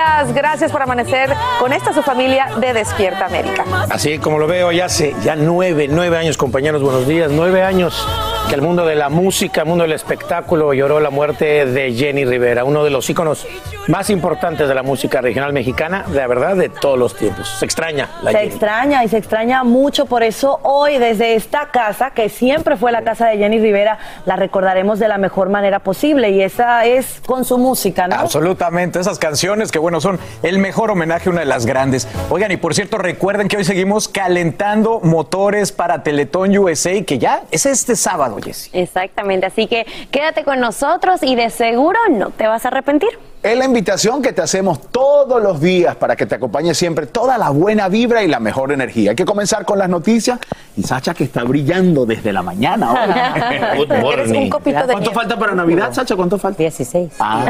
Días, gracias por amanecer con esta su familia de Despierta América. Así como lo veo, ya hace ya nueve, nueve años, compañeros, buenos días, nueve años que el mundo de la música, el mundo del espectáculo lloró la muerte de Jenny Rivera, uno de los íconos más importantes de la música regional mexicana, de verdad, de todos los tiempos. Se extraña la Se Jenny. extraña y se extraña mucho, por eso hoy desde esta casa, que siempre fue la casa de Jenny Rivera, la recordaremos de la mejor manera posible y esa es con su música, ¿no? Absolutamente, esas canciones que bueno son el mejor homenaje una de las grandes. Oigan, y por cierto, recuerden que hoy seguimos calentando motores para Teletón USA, que ya es este sábado, Jessy. Exactamente, así que quédate con nosotros y de seguro no te vas a arrepentir. Es la invitación que te hacemos todos los días para que te acompañe siempre toda la buena vibra y la mejor energía. Hay que comenzar con las noticias y Sacha que está brillando desde la mañana. ahora. Good morning. un copito de ¿Cuánto nieve. falta para Navidad, Sacha? ¿Cuánto falta? 16. Ah.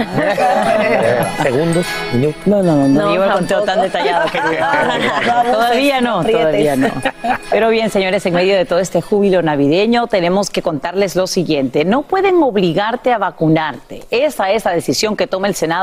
Segundos. No, no, no, no, No, llevo el conteo tan detallado que todavía no, todavía no. Pero bien, señores, en medio de todo este júbilo navideño, tenemos que contarles lo siguiente. No pueden obligarte a vacunarte. Esa es la decisión que toma el Senado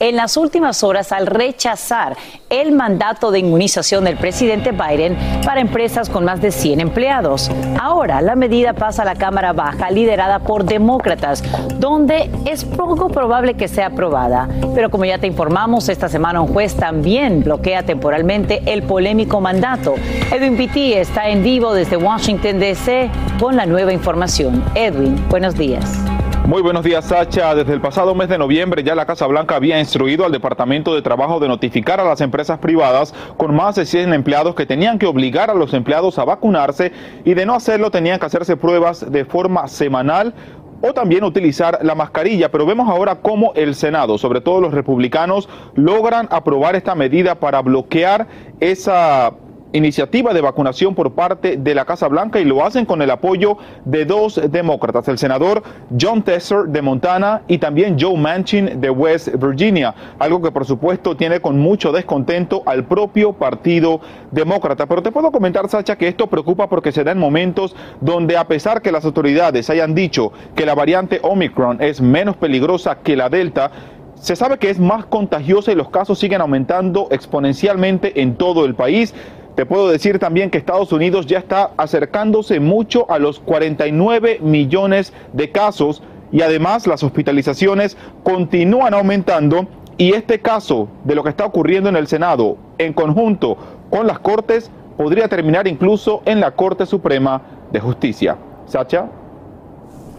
en las últimas horas al rechazar el mandato de inmunización del presidente Biden para empresas con más de 100 empleados. Ahora, la medida pasa a la Cámara Baja, liderada por demócratas, donde es poco probable que sea aprobada. Pero como ya te informamos, esta semana un juez también bloquea temporalmente el polémico mandato. Edwin Pitti está en vivo desde Washington, D.C. con la nueva información. Edwin, buenos días. Muy buenos días, Sacha. Desde el pasado mes de noviembre ya la Casa Blanca había instruido al Departamento de Trabajo de notificar a las empresas privadas con más de 100 empleados que tenían que obligar a los empleados a vacunarse y de no hacerlo tenían que hacerse pruebas de forma semanal o también utilizar la mascarilla, pero vemos ahora cómo el Senado, sobre todo los republicanos, logran aprobar esta medida para bloquear esa iniciativa de vacunación por parte de la Casa Blanca y lo hacen con el apoyo de dos demócratas, el senador John Tesser de Montana y también Joe Manchin de West Virginia, algo que por supuesto tiene con mucho descontento al propio partido demócrata. Pero te puedo comentar, Sacha, que esto preocupa porque se da en momentos donde a pesar que las autoridades hayan dicho que la variante Omicron es menos peligrosa que la Delta, se sabe que es más contagiosa y los casos siguen aumentando exponencialmente en todo el país. Te puedo decir también que Estados Unidos ya está acercándose mucho a los 49 millones de casos y además las hospitalizaciones continúan aumentando y este caso de lo que está ocurriendo en el Senado en conjunto con las Cortes podría terminar incluso en la Corte Suprema de Justicia. Sacha.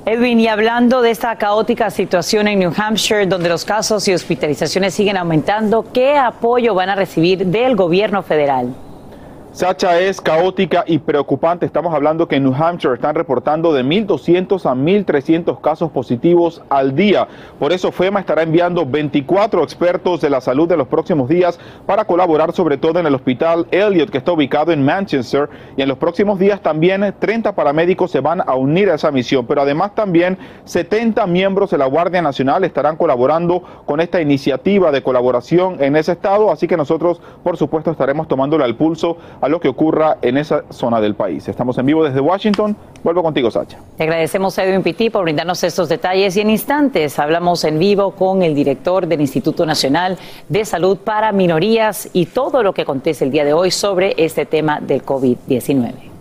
Edwin, y hablando de esta caótica situación en New Hampshire, donde los casos y hospitalizaciones siguen aumentando, ¿qué apoyo van a recibir del gobierno federal? Sacha es caótica y preocupante. Estamos hablando que en New Hampshire están reportando de 1.200 a 1.300 casos positivos al día. Por eso FEMA estará enviando 24 expertos de la salud en los próximos días para colaborar sobre todo en el hospital Elliot que está ubicado en Manchester. Y en los próximos días también 30 paramédicos se van a unir a esa misión. Pero además también 70 miembros de la Guardia Nacional estarán colaborando con esta iniciativa de colaboración en ese estado. Así que nosotros, por supuesto, estaremos tomándole al pulso a lo que ocurra en esa zona del país. Estamos en vivo desde Washington. Vuelvo contigo, Sacha. Te agradecemos a Edwin Pitti por brindarnos estos detalles y en instantes hablamos en vivo con el director del Instituto Nacional de Salud para Minorías y todo lo que acontece el día de hoy sobre este tema del COVID-19.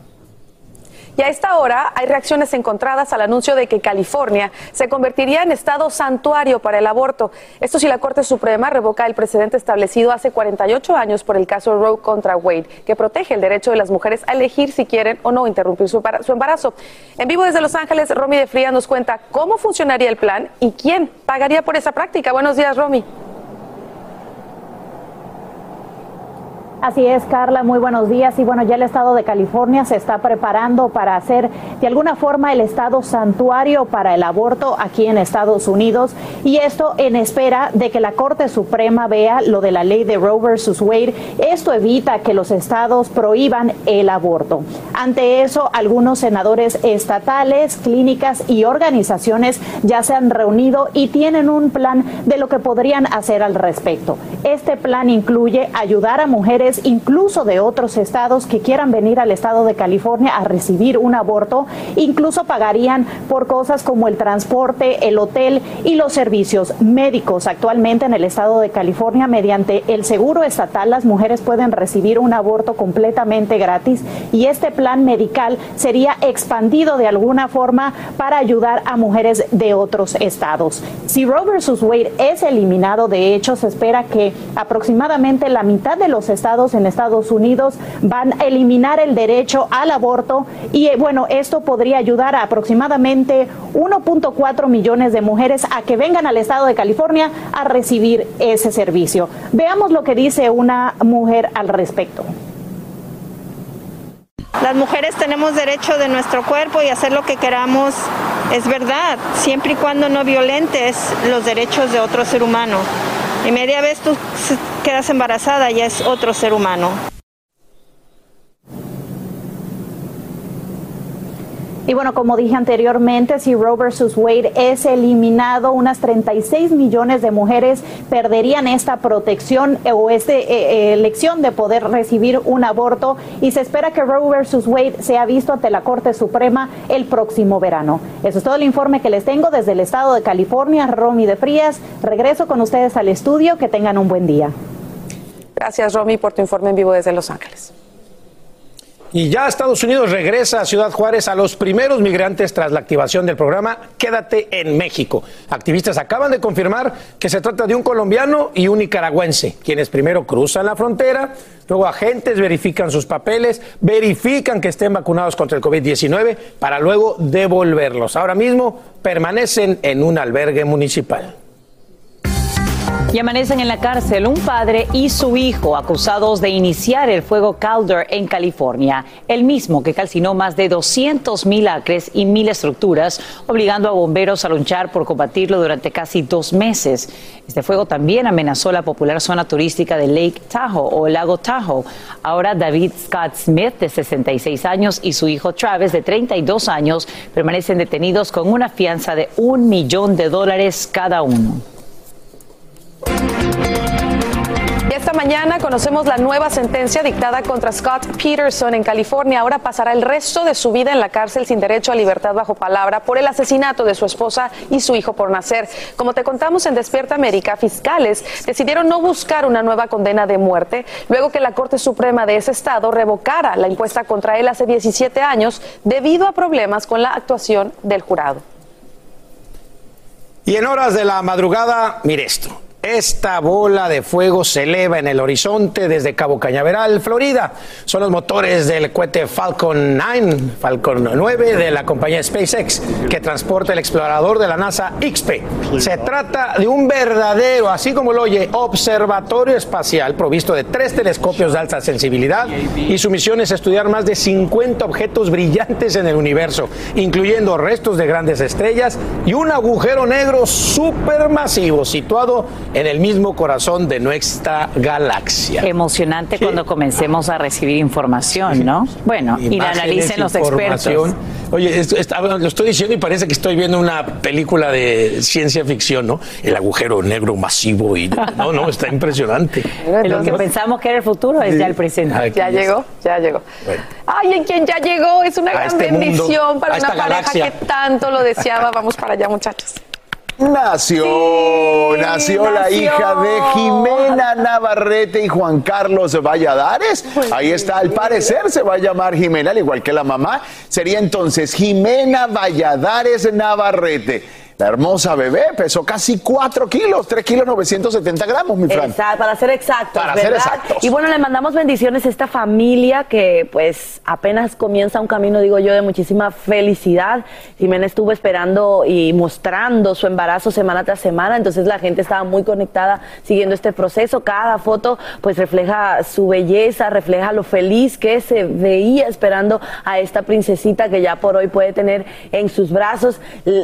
Y a esta hora hay reacciones encontradas al anuncio de que California se convertiría en estado santuario para el aborto. Esto si la Corte Suprema revoca el precedente establecido hace 48 años por el caso Roe contra Wade, que protege el derecho de las mujeres a elegir si quieren o no interrumpir su embarazo. En vivo desde Los Ángeles, Romy de Fría nos cuenta cómo funcionaría el plan y quién pagaría por esa práctica. Buenos días, Romy. Así es, Carla, muy buenos días. Y bueno, ya el estado de California se está preparando para hacer de alguna forma el estado santuario para el aborto aquí en Estados Unidos. Y esto en espera de que la Corte Suprema vea lo de la ley de Roe versus Wade. Esto evita que los estados prohíban el aborto. Ante eso, algunos senadores estatales, clínicas y organizaciones ya se han reunido y tienen un plan de lo que podrían hacer al respecto. Este plan incluye ayudar a mujeres incluso de otros estados que quieran venir al estado de California a recibir un aborto, incluso pagarían por cosas como el transporte, el hotel y los servicios médicos. Actualmente en el estado de California, mediante el seguro estatal, las mujeres pueden recibir un aborto completamente gratis y este plan medical sería expandido de alguna forma para ayudar a mujeres de otros estados. Si Roe versus Wade es eliminado, de hecho, se espera que aproximadamente la mitad de los estados en Estados Unidos van a eliminar el derecho al aborto y eh, bueno, esto podría ayudar a aproximadamente 1.4 millones de mujeres a que vengan al estado de California a recibir ese servicio. Veamos lo que dice una mujer al respecto. Las mujeres tenemos derecho de nuestro cuerpo y hacer lo que queramos, es verdad, siempre y cuando no violentes los derechos de otro ser humano. Y media vez tú quedas embarazada, ya es otro ser humano. Y bueno, como dije anteriormente, si Roe versus Wade es eliminado, unas 36 millones de mujeres perderían esta protección o esta eh, eh, elección de poder recibir un aborto y se espera que Roe versus Wade sea visto ante la Corte Suprema el próximo verano. Eso es todo el informe que les tengo desde el estado de California, Romy de Frías. Regreso con ustedes al estudio. Que tengan un buen día. Gracias, Romy, por tu informe en vivo desde Los Ángeles. Y ya Estados Unidos regresa a Ciudad Juárez a los primeros migrantes tras la activación del programa Quédate en México. Activistas acaban de confirmar que se trata de un colombiano y un nicaragüense, quienes primero cruzan la frontera, luego agentes verifican sus papeles, verifican que estén vacunados contra el COVID-19 para luego devolverlos. Ahora mismo permanecen en un albergue municipal. Y amanecen en la cárcel un padre y su hijo acusados de iniciar el fuego Calder en California, el mismo que calcinó más de 200 mil acres y mil estructuras, obligando a bomberos a luchar por combatirlo durante casi dos meses. Este fuego también amenazó la popular zona turística de Lake Tahoe o Lago Tahoe. Ahora David Scott Smith, de 66 años, y su hijo Travis, de 32 años, permanecen detenidos con una fianza de un millón de dólares cada uno. Esta mañana conocemos la nueva sentencia dictada contra Scott Peterson en California. Ahora pasará el resto de su vida en la cárcel sin derecho a libertad bajo palabra por el asesinato de su esposa y su hijo por nacer. Como te contamos en Despierta América, fiscales decidieron no buscar una nueva condena de muerte luego que la Corte Suprema de ese estado revocara la impuesta contra él hace 17 años debido a problemas con la actuación del jurado. Y en horas de la madrugada, mire esto. Esta bola de fuego se eleva en el horizonte desde Cabo Cañaveral, Florida. Son los motores del cohete Falcon 9, Falcon 9 de la compañía SpaceX, que transporta el explorador de la NASA XP. Se trata de un verdadero, así como lo oye, observatorio espacial provisto de tres telescopios de alta sensibilidad y su misión es estudiar más de 50 objetos brillantes en el universo, incluyendo restos de grandes estrellas y un agujero negro supermasivo situado en el mismo corazón de nuestra galaxia. Emocionante cuando comencemos a recibir información, ¿no? Bueno, y la analicen los expertos. Oye, esto- lo estoy diciendo y parece que estoy viendo una película de ciencia ficción, ¿no? El agujero negro masivo y no, no, está impresionante. Lo que pensamos que era el futuro es ya el presente. Aquí Ya llegó, ya llegó. Bueno. Ay, en quien ya llegó, es una A gran este mundo, bendición para una pareja galaxia. que tanto lo deseaba. Vamos para allá, muchachos. Nació, Sí, nació, la hija de Jimena Navarrete y Juan Carlos Valladares. Ahí está, al parecer se va a llamar Jimena, al igual que la mamá. Sería entonces Jimena Valladares Navarrete. La hermosa bebé pesó casi 4 kilos, 3 kilos 970 gramos, mi Fran. Exacto, para ser exactos, Para ser exactos. Y bueno, le mandamos bendiciones a esta familia que pues apenas comienza un camino, digo yo, de muchísima felicidad. Jimena estuvo esperando y mostrando su embarazo semana tras semana, entonces la gente estaba muy conectada siguiendo este proceso. Cada foto pues refleja su belleza, refleja lo feliz que se veía esperando a esta princesita que ya por hoy puede tener en sus brazos.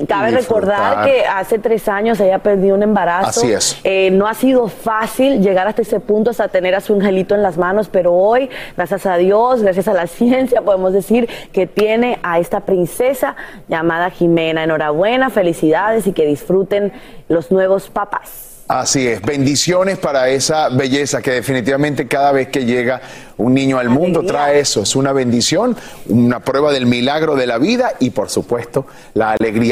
Cabe disfrutar. Recordar que hace tres años ella perdió un embarazo. Así es. Eh, no ha sido fácil llegar hasta ese punto, hasta tener a su angelito en las manos, pero hoy, gracias a Dios, gracias a la ciencia, podemos decir que tiene a esta princesa llamada Jimena. Enhorabuena, felicidades y que disfruten los nuevos papás. Así es, bendiciones para esa belleza que definitivamente cada vez que llega un niño al mundo trae eso, es una bendición, una prueba del milagro de la vida y por supuesto la alegría.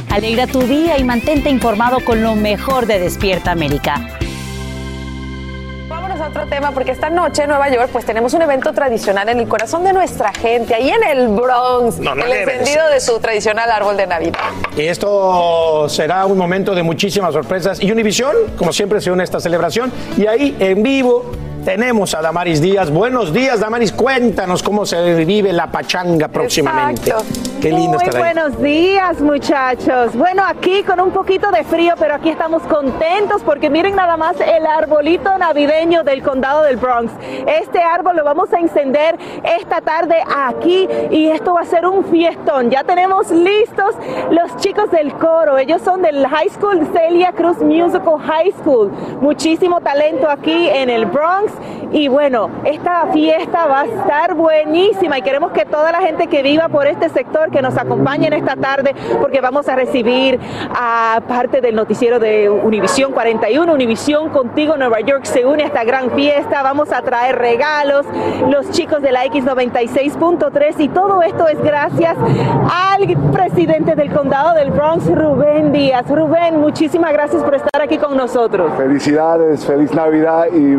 Alegra tu día y mantente informado con lo mejor de Despierta América. Vámonos a otro tema porque esta noche en Nueva York pues tenemos un evento tradicional en el corazón de nuestra gente, ahí en el Bronx, No, no el encendido de su tradicional árbol de Navidad. Y esto será un momento de muchísimas sorpresas. Y Univisión, como siempre, se une a esta celebración. Y ahí, en vivo, tenemos a Damaris Díaz. Buenos días, Damaris. Cuéntanos cómo se vive la pachanga próximamente. Qué lindo Muy estar ahí. buenos días, muchachos. Bueno, aquí con un poquito de frío, pero aquí estamos contentos porque miren nada más el arbolito navideño del condado del Bronx. Este árbol lo vamos a encender esta tarde aquí y esto va a ser un fiestón. Ya tenemos listos los chicos del coro. Ellos son del High School Celia Cruz Musical High School. Muchísimo talento aquí en el Bronx y bueno, esta fiesta va a estar buenísima y queremos que toda la gente que viva por este sector que nos acompañen esta tarde porque vamos a recibir a parte del noticiero de Univisión 41. Univisión contigo Nueva York se une a esta gran fiesta. Vamos a traer regalos, los chicos de la X96.3 y todo esto es gracias al presidente del condado del Bronx, Rubén Díaz. Rubén, muchísimas gracias por estar aquí con nosotros. Felicidades, feliz Navidad y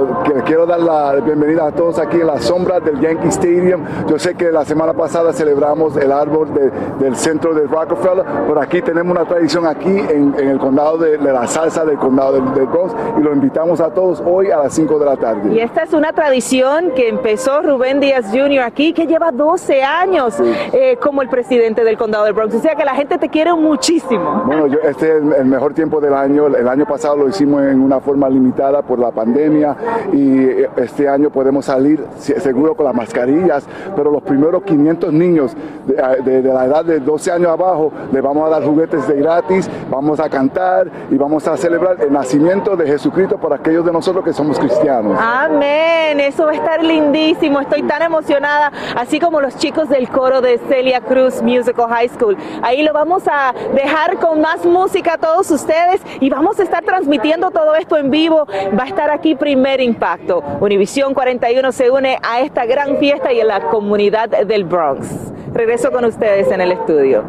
lo, quiero dar la bienvenida a todos aquí en la sombra del Yankee Stadium. Yo sé que la semana pasada celebramos el árbol de- del centro de Rockefeller, pero aquí tenemos una tradición aquí en, en el condado de, de la salsa del condado del, del Bronx y lo invitamos a todos hoy a las 5 de la tarde. Y esta es una tradición que empezó Rubén Díaz Jr. aquí, que lleva 12 años eh, como el presidente del condado del Bronx. O sea que la gente te quiere muchísimo. Bueno, yo, este es el, el mejor tiempo del año. El año pasado lo hicimos en una forma limitada por la pandemia y eh, este año podemos salir se- seguro con las mascarillas, pero los primeros 500 niños de, de- la edad de 12 años abajo les vamos a dar juguetes de gratis, vamos a cantar y vamos a celebrar el nacimiento de Jesucristo para aquellos de nosotros que somos cristianos. Amén, eso va a estar lindísimo. Estoy tan emocionada, así como los chicos del coro de Celia Cruz Musical High School. Ahí lo vamos a dejar con más música a todos ustedes y vamos a estar transmitiendo todo esto en vivo. Va a estar aquí Primer Impacto. Univisión 41 se une a esta gran fiesta y a la comunidad del Bronx. Regreso con ustedes en el estudio.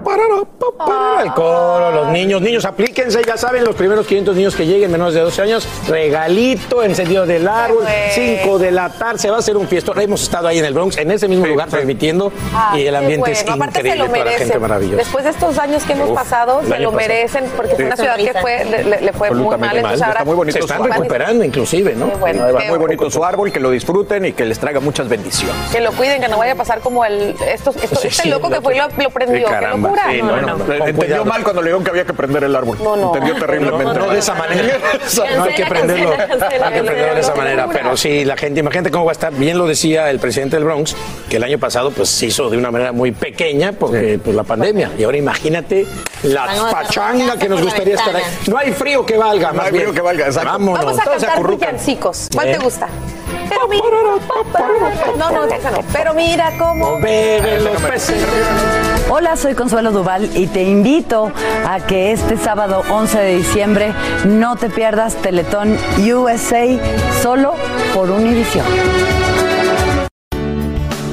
El coro, los niños, niños, aplíquense, ya saben, los primeros 500 niños que lleguen menores de 12 años, regalito, encendido del árbol, 5 de la tarde, se va a hacer un fiestón. Hemos estado ahí en el Bronx, en ese mismo lugar, transmitiendo, Ah, y el ambiente es bueno. Aparte se increíble, lo toda la gente maravillosa. Después de estos años que hemos Uf, pasado, se lo pasado. merecen porque Sí. fue una ciudad que fue, le, le- fue muy mal. Absolutamente Entonces mal. ahora Está muy bonito Se están recuperando inclusive, ¿no? Bueno, muy bonito su árbol, que lo disfruten y que les traiga muchas bendiciones. Que lo cuiden, que no vaya a pasar como el estos, estos- Sí, este sí, loco que fue y lo, lo prendió. Sí, qué caramba. locura. Sí, No, no, no, no, no. no. Entendió mal cuando le dijeron que había que prender el árbol. No, no. Entendió terriblemente. No, no de esa manera. No hay que prenderlo, hay que prenderlo de esa manera. Pero sí, la gente, imagínate cómo va a estar. Bien lo decía el presidente del Bronx, que el año pasado pues se hizo de una manera muy pequeña porque pues la pandemia. Y ahora imagínate la pachanga que nos gustaría estar ahí. No hay frío que valga, No más hay bien. frío que valga, exacto. Vámonos. Vamos a todos se cantar acurrucan. ¿Cuál ¿Eh? te gusta? Pero mira, no, no, no. Pero mira cómo Beben los peces. Hola, soy Consuelo Duval y te invito a que este sábado 11 de diciembre no te pierdas Teletón USA solo por Univision.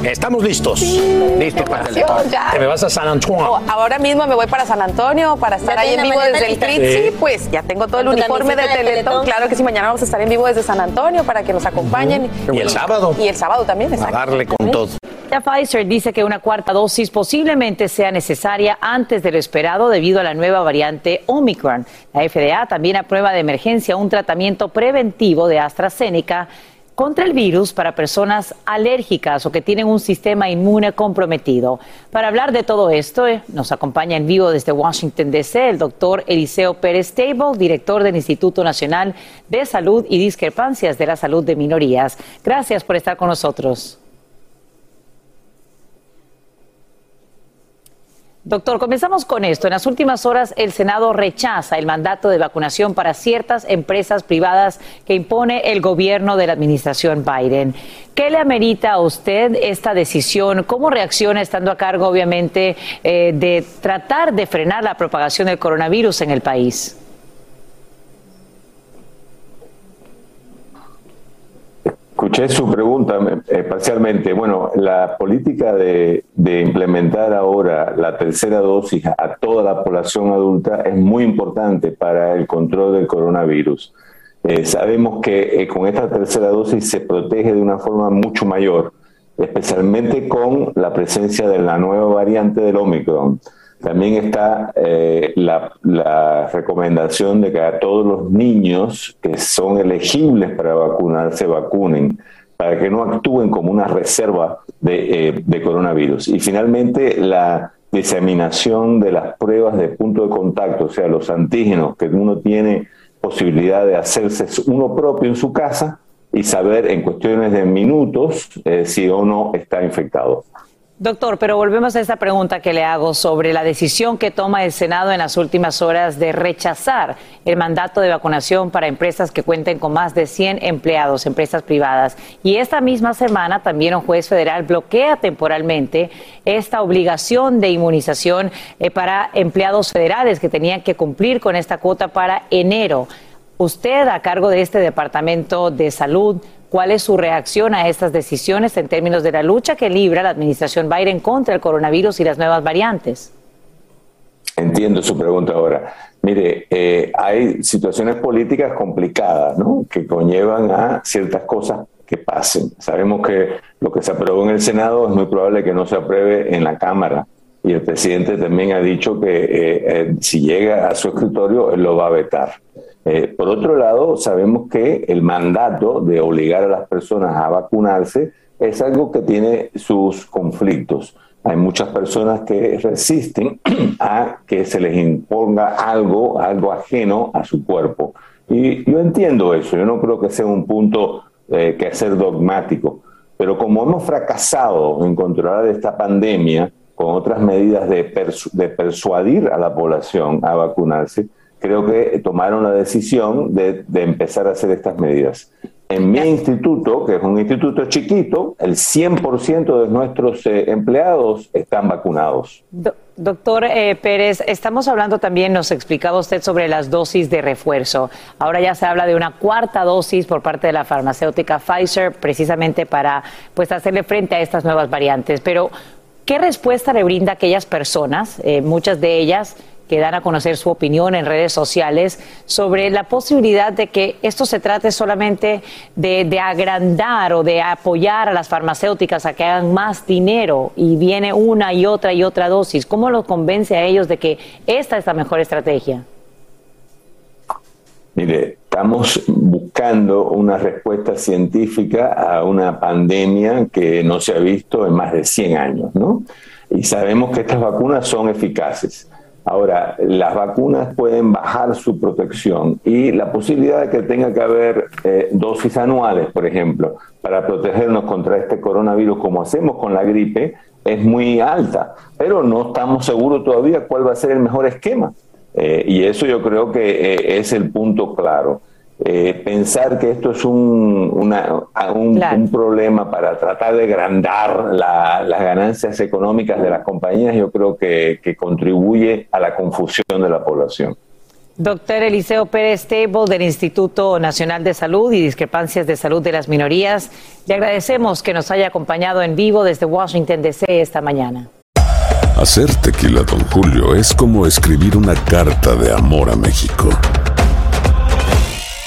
Estamos listos. Listos para el. Te me vas a San Antonio. Oh, ahora mismo me voy para San Antonio para estar ¿Ya ahí en vivo la desde el. Sí. Sí, pues ya tengo todo el ¿Con tu uniforme de Teletón. Teletón? Claro que sí, mañana vamos a estar en vivo desde San Antonio para que nos acompañen. Y el sábado. Y el sábado también, A darle con todo. Ya Pfizer dice que una cuarta dosis posiblemente sea necesaria antes de lo esperado debido a la nueva variante Omicron. La FDA también aprueba de emergencia un tratamiento preventivo de AstraZeneca contra el virus para personas alérgicas o que tienen un sistema inmune comprometido. Para hablar de todo esto, eh, nos acompaña en vivo desde Washington, D.C. el doctor Eliseo Pérez Table, director del Instituto Nacional de Salud y Discrepancias de la Salud de Minorías. Gracias por estar con nosotros. Doctor, comenzamos con esto. En las últimas horas, el Senado rechaza el mandato de vacunación para ciertas empresas privadas que impone el gobierno de la administración Biden. ¿Qué le amerita a usted esta decisión? ¿Cómo reacciona estando a cargo, obviamente, eh, de tratar de frenar la propagación del coronavirus en el país? Escuché su pregunta eh, parcialmente. Bueno, la política de, implementar ahora la tercera dosis a toda la población adulta es muy importante para el control del coronavirus. Eh, sabemos que eh, con esta tercera dosis se protege de una forma mucho mayor, especialmente con la presencia de la nueva variante del Omicron. También está eh, la, recomendación de que a todos los niños que son elegibles para vacunarse se vacunen, para que no actúen como una reserva de, eh, de coronavirus. Y finalmente, la diseminación de las pruebas de punto de contacto, o sea, los antígenos que uno tiene posibilidad de hacerse uno propio en su casa y saber en cuestiones de minutos eh, si o no está infectado. Doctor, pero volvemos a esta pregunta que le hago sobre la decisión que toma el Senado en las últimas horas de rechazar el mandato de vacunación para empresas que cuenten con más de 100 empleados, empresas privadas. Y esta misma semana también un juez federal bloquea temporalmente esta obligación de inmunización eh, para empleados federales que tenían que cumplir con esta cuota para enero. Usted, a cargo de este Departamento de Salud, ¿cuál es su reacción a estas decisiones en términos de la lucha que libra la administración Biden contra el coronavirus y las nuevas variantes? Entiendo su pregunta ahora. Mire, eh, hay situaciones políticas complicadas, ¿no? Que conllevan a ciertas cosas que pasen. Sabemos que lo que se aprobó en el Senado es muy probable que no se apruebe en la Cámara. Y el presidente también ha dicho que eh, eh, si llega a su escritorio, él lo va a vetar. Eh, por otro lado, sabemos que el mandato de obligar a las personas a vacunarse es algo que tiene sus conflictos. Hay muchas personas que resisten a que se les imponga algo, algo ajeno a su cuerpo. Y yo entiendo eso, yo no creo que sea un punto eh, que ser dogmático. Pero como hemos fracasado en controlar esta pandemia con otras medidas de, de persuadir a la población a vacunarse, creo que tomaron la decisión de, de empezar a hacer estas medidas. En mi instituto, que es un instituto chiquito, el 100% de nuestros eh, empleados están vacunados. doctor eh, Pérez, estamos hablando también, nos explicaba usted sobre las dosis de refuerzo. Ahora ya se habla de una cuarta dosis por parte de la farmacéutica Pfizer, precisamente para pues hacerle frente a estas nuevas variantes. Pero, ¿qué respuesta le brinda a aquellas personas, eh, muchas de ellas, que dan a conocer su opinión en redes sociales sobre la posibilidad de que esto se trate solamente de, agrandar o de apoyar a las farmacéuticas a que hagan más dinero y viene una y otra y otra dosis. ¿Cómo los convence a ellos de que esta es la mejor estrategia? Mire, estamos buscando una respuesta científica a una pandemia que no se ha visto en más de 100 años, ¿no? Y sabemos que estas vacunas son eficaces. Ahora, las vacunas pueden bajar su protección y la posibilidad de que tenga que haber eh, dosis anuales, por ejemplo, para protegernos contra este coronavirus, como hacemos con la gripe, es muy alta, pero no estamos seguros todavía cuál va a ser el mejor esquema. Eh, y eso yo creo que eh, es el punto claro. Eh, pensar que esto es un, un, problema para tratar de agrandar las ganancias económicas de las compañías, yo creo que, contribuye a la confusión de la población. Doctor Eliseo Pérez Table del Instituto Nacional de Salud y Discrepancias de Salud de las Minorías, le agradecemos que nos haya acompañado en vivo desde Washington, D.C. esta mañana. Hacer tequila, don Julio, es como escribir una carta de amor a México.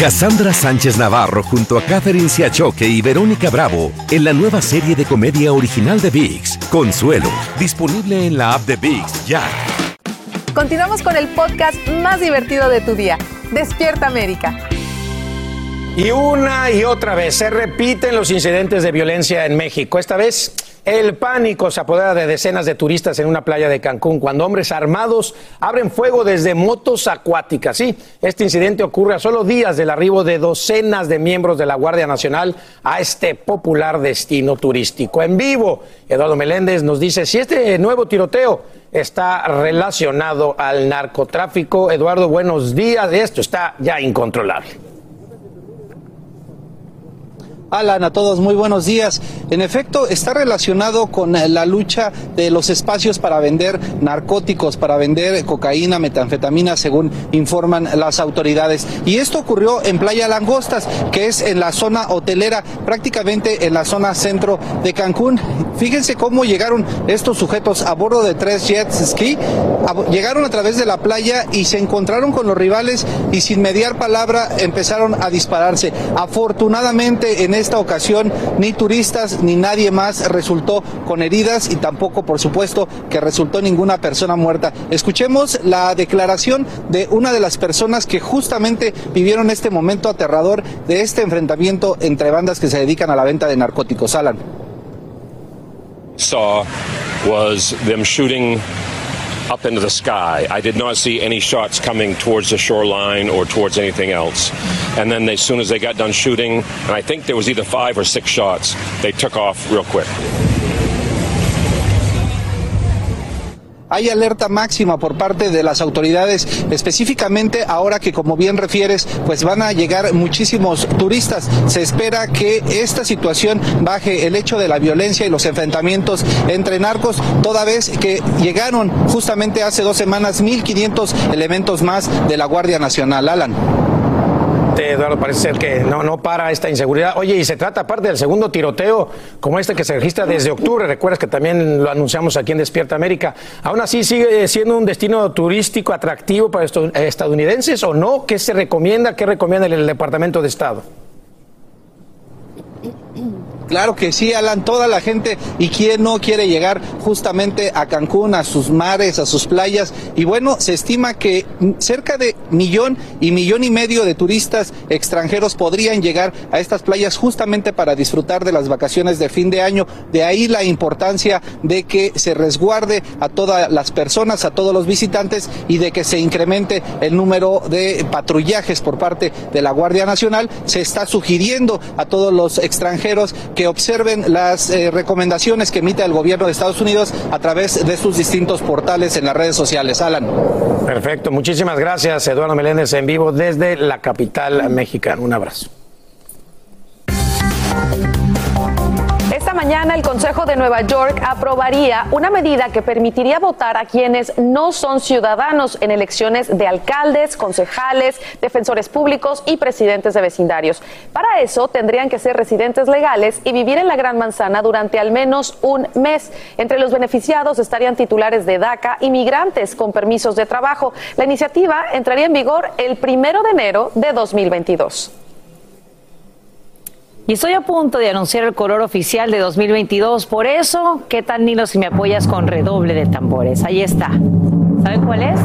Cassandra Sánchez Navarro junto a Catherine Siachoque y Verónica Bravo en la nueva serie de comedia original de VIX, Consuelo, disponible en la app de VIX ya. Continuamos con el podcast más divertido de tu día, Despierta América. Y una y otra vez se repiten los incidentes de violencia en México. Esta vez el pánico se apodera de decenas de turistas en una playa de Cancún cuando hombres armados abren fuego desde motos acuáticas. Sí, este incidente ocurre a solo días del arribo de docenas de miembros de la Guardia Nacional a este popular destino turístico. En vivo, Eduardo Meléndez nos dice si este nuevo tiroteo está relacionado al narcotráfico. Eduardo, buenos días. Esto está ya incontrolable. Alan, a todos muy buenos días. En efecto, está relacionado con la lucha de los espacios para vender narcóticos, para vender cocaína, metanfetamina, según informan las autoridades. Y esto ocurrió en Playa Langostas, que es en la zona hotelera, prácticamente en la zona centro de Cancún. Fíjense cómo llegaron estos sujetos a bordo de tres jets ski, llegaron a través de la playa y se encontraron con los rivales y sin mediar palabra empezaron a dispararse. Afortunadamente en esta ocasión ni turistas ni nadie más resultó con heridas y tampoco, por supuesto, que resultó ninguna persona muerta. Escuchemos la declaración de una de las personas que justamente vivieron este momento aterrador de este enfrentamiento entre bandas que se dedican a la venta de narcóticos. Alan. Up into the sky. I did not see any shots coming towards the shoreline or towards anything else. And then as soon as they got done shooting, and I think there was either five or six shots, they took off real quick. Hay alerta máxima por parte de las autoridades, específicamente ahora que como bien refieres, pues van a llegar muchísimos turistas. Se espera que esta situación baje el hecho de la violencia y los enfrentamientos entre narcos, toda vez que llegaron justamente hace dos semanas 1.500 elementos más de la Guardia Nacional. Alan. Eduardo, parece ser que no, no para esta inseguridad. Oye, y se trata aparte del segundo tiroteo, como este que se registra desde octubre, recuerdas que también lo anunciamos aquí en Despierta América. Aún así, ¿sigue siendo un destino turístico atractivo para estos estadounidenses o no? ¿Qué se recomienda? ¿Qué recomienda el Departamento de Estado? Claro que sí, Alan, toda la gente y quién no quiere llegar justamente a Cancún, a sus mares, a sus playas. Y bueno, se estima que cerca de millón y millón y medio de turistas extranjeros podrían llegar a estas playas justamente para disfrutar de las vacaciones de fin de año. De ahí la importancia de que se resguarde a todas las personas, a todos los visitantes y de que se incremente el número de patrullajes por parte de la Guardia Nacional. Se está sugiriendo a todos los extranjeros que observen las eh, recomendaciones que emite el gobierno de Estados Unidos a través de sus distintos portales en las redes sociales. Alan. Perfecto, muchísimas gracias Eduardo Meléndez en vivo desde la capital mexicana. Un abrazo. Mañana el Consejo de Nueva York aprobaría una medida que permitiría votar a quienes no son ciudadanos en elecciones de alcaldes, concejales, defensores públicos y presidentes de vecindarios. Para eso tendrían que ser residentes legales y vivir en la Gran Manzana durante al menos un mes. Entre los beneficiados estarían titulares de DACA y migrantes con permisos de trabajo. La iniciativa entraría en vigor el primero de enero de 2022. Y estoy a punto de anunciar el color oficial de 2022. Por eso, ¿qué tal, Nilo, si me apoyas con redoble de tambores? Ahí está. ¿Saben cuál es?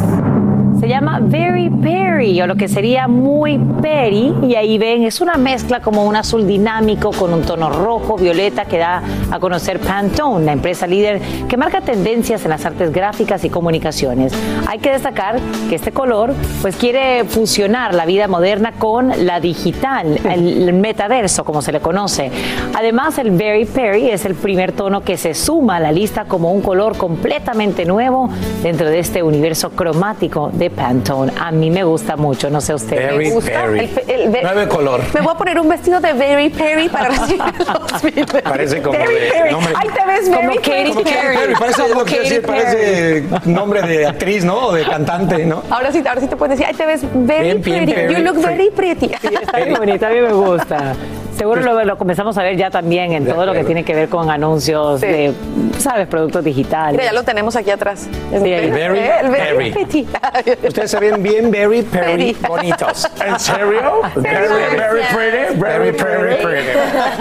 Se llama Very Perry, o lo que sería muy Perry. Y ahí ven, es una mezcla como un azul dinámico con un tono rojo, violeta, que da a conocer Pantone, la empresa líder que marca tendencias en las artes gráficas y comunicaciones. Hay que destacar que este color, pues quiere fusionar la vida moderna con la digital, el metaverso, como se le conoce. Además, el Very Perry es el primer tono que se suma a la lista como un color completamente nuevo dentro de este universo cromático de Pantone. A mí me gusta mucho, no sé usted. Very me gusta Perry. el- el- Nueve color. Me voy a poner un vestido de Very Perry para recibir los mil. Parece como Very de Perry. nombre. Ay, te ves Katy Perry. Como Katy Perry, parece, Como lo que Katy decir, parece nombre de actriz, ¿no? O de cantante, ¿no? Ahora sí, ahora sí te puedes decir, ay, te ves very Bien, bien, pretty. very you look very pretty. Está bien bonito, a mí me gusta. Seguro lo, lo comenzamos a ver ya también en todo lo que tiene que ver con anuncios Sí. de, ¿sabes? Productos digitales. Mira, ya lo tenemos aquí atrás. Sí. Very Eh, el very Perry. pretty. Ustedes se ven bien very, very Perry. bonitos. ¿En serio? Very, very pretty, very, very pretty.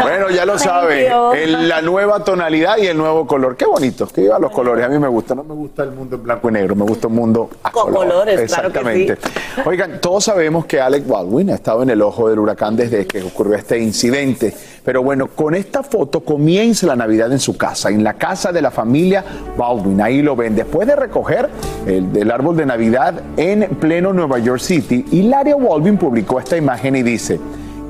Bueno, ya lo sabe, el- la nueva tonalidad y el nuevo color. Qué bonito, que viva los colores. A mí me gusta, no me gusta el mundo en blanco y negro, me gusta un mundo a Con color. colores, claro que Exactamente. Oigan, todos sabemos que Alec Baldwin ha estado en el ojo del huracán desde que ocurrió este incidente. Pero bueno, con esta foto comienza la Navidad en su casa, en la casa de la familia Baldwin. Ahí lo ven. Después de recoger el, árbol de Navidad en pleno Nueva York City, Hilaria Baldwin publicó esta imagen y dice,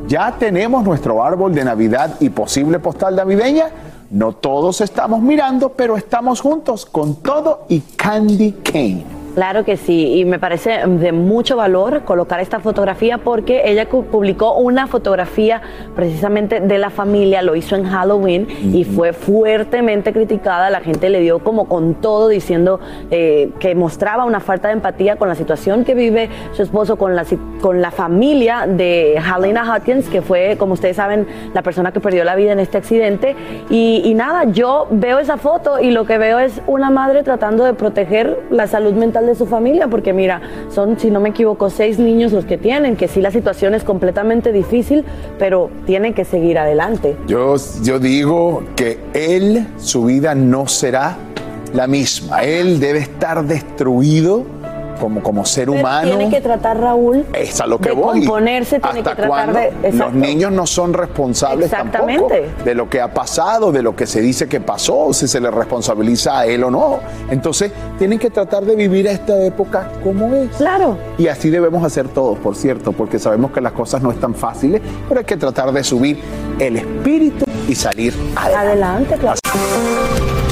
ya tenemos nuestro árbol de Navidad y posible postal navideña. No todos estamos mirando, pero estamos juntos con todo y Candy Cane. Claro que sí, y me parece de mucho valor colocar esta fotografía porque ella publicó una fotografía precisamente de la familia, lo hizo en Halloween y fue fuertemente criticada, la gente le dio como con todo diciendo eh, que mostraba una falta de empatía con la situación que vive su esposo, con la, con la familia de Helena Hopkins, que fue, como ustedes saben, la persona que perdió la vida en este accidente. Y, y nada, yo veo esa foto y lo que veo es una madre tratando de proteger la salud mental de su familia, porque mira, son, si no me equivoco, seis niños los que tienen, que sí la situación es completamente difícil, pero tienen que seguir adelante. Yo, yo digo que él, su vida no será la misma. Él debe estar destruido como, como ser Pero humano. Tiene que tratar, Raúl, Es a lo que de voy. componerse, tiene ¿Hasta que tratar de... Los niños no son responsables tampoco de lo que ha pasado, de lo que se dice que pasó, si se le responsabiliza a él o no. Entonces, tienen que tratar de vivir esta época como es. Claro. Y así debemos hacer todos, por cierto, porque sabemos que las cosas no están fáciles, pero hay que tratar de subir el espíritu y salir adelante. Adelante, claro.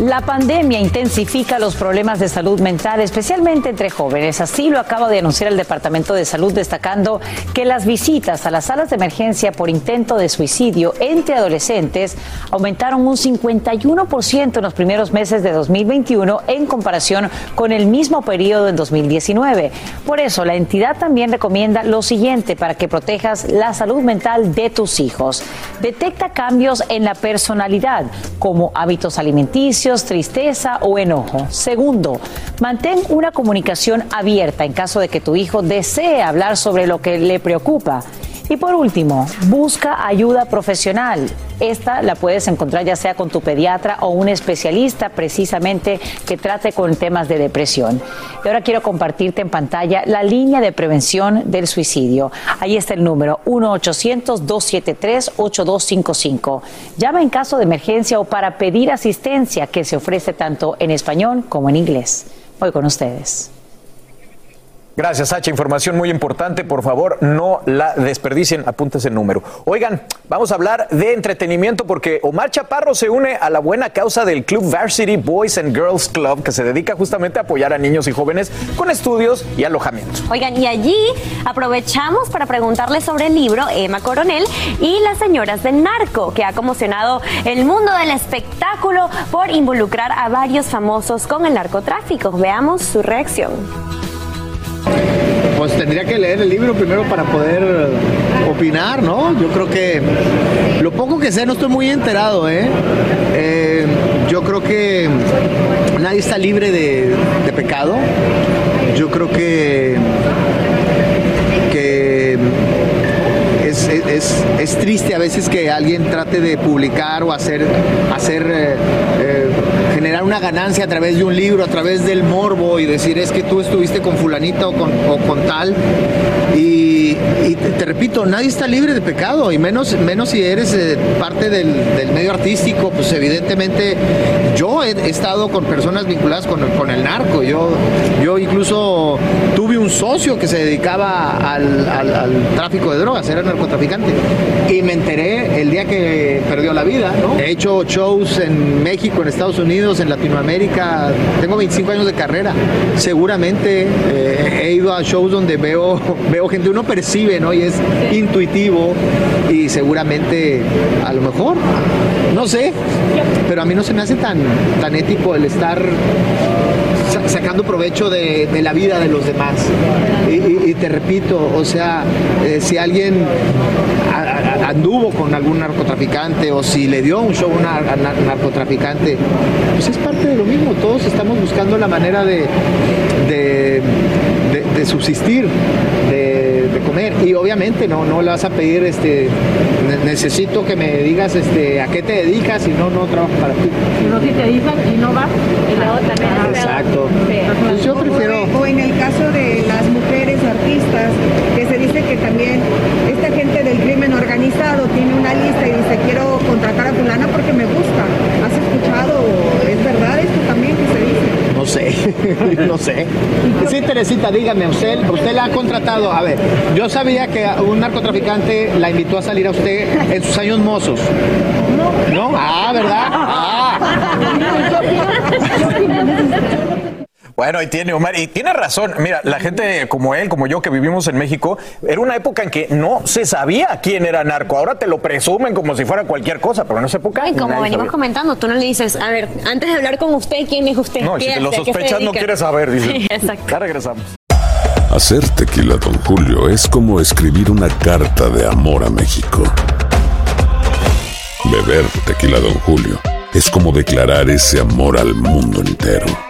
La pandemia intensifica los problemas de salud mental, especialmente entre jóvenes. Así lo acaba de anunciar el Departamento de Salud, destacando que las visitas a las salas de emergencia por intento de suicidio entre adolescentes aumentaron un 51% en los primeros meses de 2021 en comparación con el mismo periodo en 2019. Por eso, la entidad también recomienda lo siguiente para que protejas la salud mental de tus hijos. Detecta cambios en la personalidad, como hábitos alimenticios, tristeza o enojo. Segundo, mantén una comunicación abierta en caso de que tu hijo desee hablar sobre lo que le preocupa. Y por último, busca ayuda profesional. Esta la puedes encontrar ya sea con tu pediatra o un especialista precisamente que trate con temas de depresión. Y ahora quiero compartirte en pantalla la línea de prevención del suicidio. Ahí está el número 1-800-273-8255. Llama en caso de emergencia o para pedir asistencia que se ofrece tanto en español como en inglés. Voy con ustedes. Gracias, Sacha. Información muy importante. Por favor, no la desperdicien. Apúntese el número. Oigan, vamos a hablar de entretenimiento porque Omar Chaparro se une a la buena causa del Club Varsity Boys and Girls Club, que se dedica justamente a apoyar a niños y jóvenes con estudios y alojamiento. Oigan, y allí aprovechamos para preguntarle sobre el libro Emma Coronel y las señoras del narco, que ha conmocionado el mundo del espectáculo por involucrar a varios famosos con el narcotráfico. Veamos su reacción. Pues tendría que leer el libro primero para poder opinar, ¿no? Yo creo que lo poco que sé no estoy muy enterado, ¿eh? Eh, yo creo que nadie está libre de, pecado. Yo creo que, que es, es- es triste a veces que alguien trate de publicar o hacer, hacer eh, eh, generar una ganancia a través de un libro, a través del morbo y decir es que tú estuviste con fulanita o con, o con tal. Y, te, repito, nadie está libre de pecado y menos, menos si eres eh, parte del, del medio artístico, pues evidentemente yo he, he estado con personas vinculadas con, con el narco. Yo, yo incluso tuve un socio que se dedicaba al, al- al tráfico de drogas, era narcotraficante. Y me enteré el día que perdió la vida, ¿no? He hecho shows en México, en Estados Unidos, en Latinoamérica. Tengo 25 años de carrera. Seguramente eh, he ido a shows donde veo, veo gente, uno percibe, ¿no? Y es intuitivo y seguramente a lo mejor, no sé, pero a mí no se me hace tan, tan ético el estar sacando provecho de, la vida de los demás. Y, te repito, o sea, eh, si alguien anduvo con algún narcotraficante o si le dio un show a un narcotraficante, pues es parte de lo mismo. Todos estamos buscando la manera de, subsistir, comer. Y obviamente no, no le vas a pedir, este, ne- necesito que me digas este, a qué te dedicas y no, no trabajo para ti. Uno si te dicen y no va, y la otra Exacto. Pues yo prefiero... O en el caso de las mujeres artistas, que se dice que también esta gente del crimen organizado tiene una lista y dice quiero contratar a fulana porque me gusta. ¿Has escuchado? ¿Es verdad esto también que se dice? No sé, no sé. Sí, Teresita, dígame, usted, usted la ha contratado. A ver, yo sabía que un narcotraficante la invitó a salir a usted en sus años mozos. ¿No? Ah, ¿verdad? Ah. Bueno, y tiene Omar, y tiene razón. Mira, la gente como él, como yo, que vivimos en México, era una época en que no se sabía quién era narco. Ahora te lo presumen como si fuera cualquier cosa, pero en esa época. Y como venimos sabía. comentando, tú no le dices, a ver, antes de hablar con usted, ¿quién es usted? No, si ¿Qué te lo sospechas, no quieres saber, dice. Exacto. Ya regresamos. Hacer tequila, Don Julio, es como escribir una carta de amor a México. Beber tequila, Don Julio, es como declarar ese amor al mundo entero.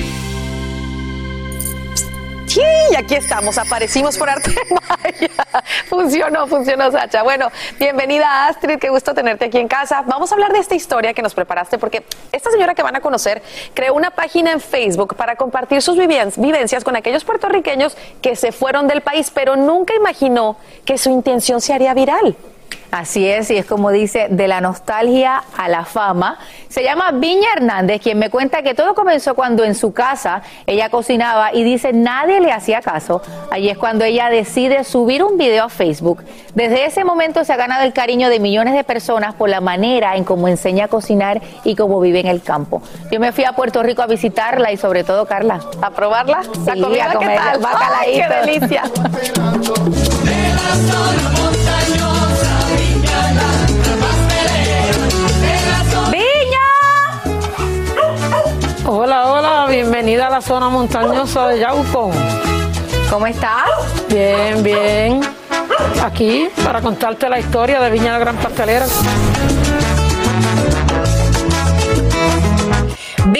Sí, y aquí estamos, aparecimos por arte de magia. Funcionó, funcionó, Sacha. Bueno, bienvenida Astrid, qué gusto tenerte aquí en casa. Vamos a hablar de esta historia que nos preparaste porque esta señora que van a conocer creó una página en Facebook para compartir sus viven- vivencias con aquellos puertorriqueños que se fueron del país, pero nunca imaginó que su intención se haría viral. Así es, y es como dice, de la nostalgia a la fama. Se llama Viña Hernández, quien me cuenta que todo comenzó cuando en su casa ella cocinaba y dice nadie le hacía caso. Allí es cuando ella decide subir un video a Facebook. Desde ese momento se ha ganado el cariño de millones de personas por la manera en cómo enseña a cocinar y cómo vive en el campo. Yo me fui a Puerto Rico a visitarla y sobre todo, Carla. ¿A probarla? ¿La Sí, comida a qué comer tal? ¡Ay, qué bacalaíto. delicia! Hola, hola, bienvenida a la zona montañosa de Yauco. ¿Cómo estás? Bien, bien. Aquí para contarte la historia de Viña la Gran Pastelera.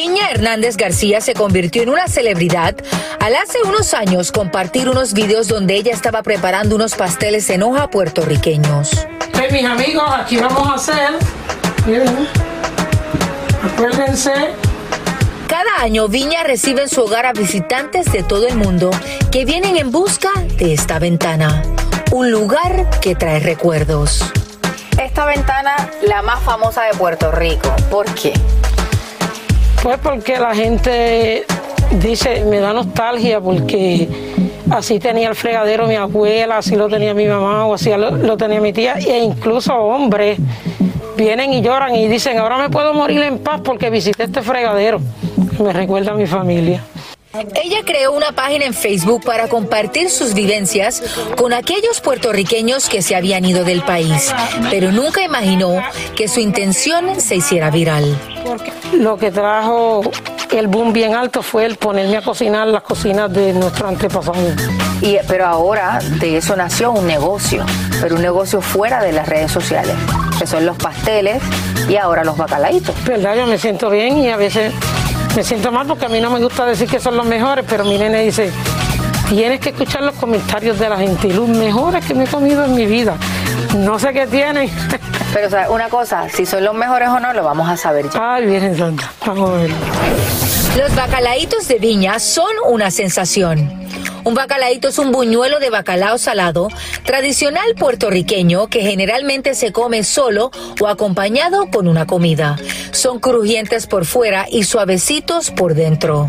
Viña Hernández García se convirtió en una celebridad al hace unos años compartir unos videos donde ella estaba preparando unos pasteles en hoja puertorriqueños. Mis amigos, aquí vamos a hacer. Miren, acuérdense. Cada año Viña recibe en su hogar a visitantes de todo el mundo que vienen en busca de esta ventana, un lugar que trae recuerdos. Esta ventana, la más famosa de Puerto Rico. ¿Por qué? Pues porque la gente dice, me da nostalgia porque así tenía el fregadero mi abuela, así lo tenía mi mamá o así lo, tenía mi tía e incluso hombres vienen y lloran y dicen, ahora me puedo morir en paz porque visité este fregadero. Me recuerda a mi familia. Ella creó una página en Facebook para compartir sus vivencias con aquellos puertorriqueños que se habían ido del país, pero nunca imaginó que su intención se hiciera viral. Lo que trajo el boom bien alto fue el ponerme a cocinar las cocinas de nuestros antepasados. Y, pero ahora de eso nació un negocio, pero un negocio fuera de las redes sociales, que son los pasteles y ahora los bacalaitos. ¿Verdad? Yo me siento bien y a veces me siento mal porque a mí no me gusta decir que son los mejores, pero mi nene dice, tienes que escuchar los comentarios de la gente los mejores que me he comido en mi vida. No sé qué tienen. Pero o sea, una cosa, si son los mejores o no, lo vamos a saber ya. Ay, Virgen Santa, vamos a ver. Los bacalaitos de viña son una sensación. Un bacalaíto es un buñuelo de bacalao salado tradicional puertorriqueño que generalmente se come solo o acompañado con una comida. Son crujientes por fuera y suavecitos por dentro.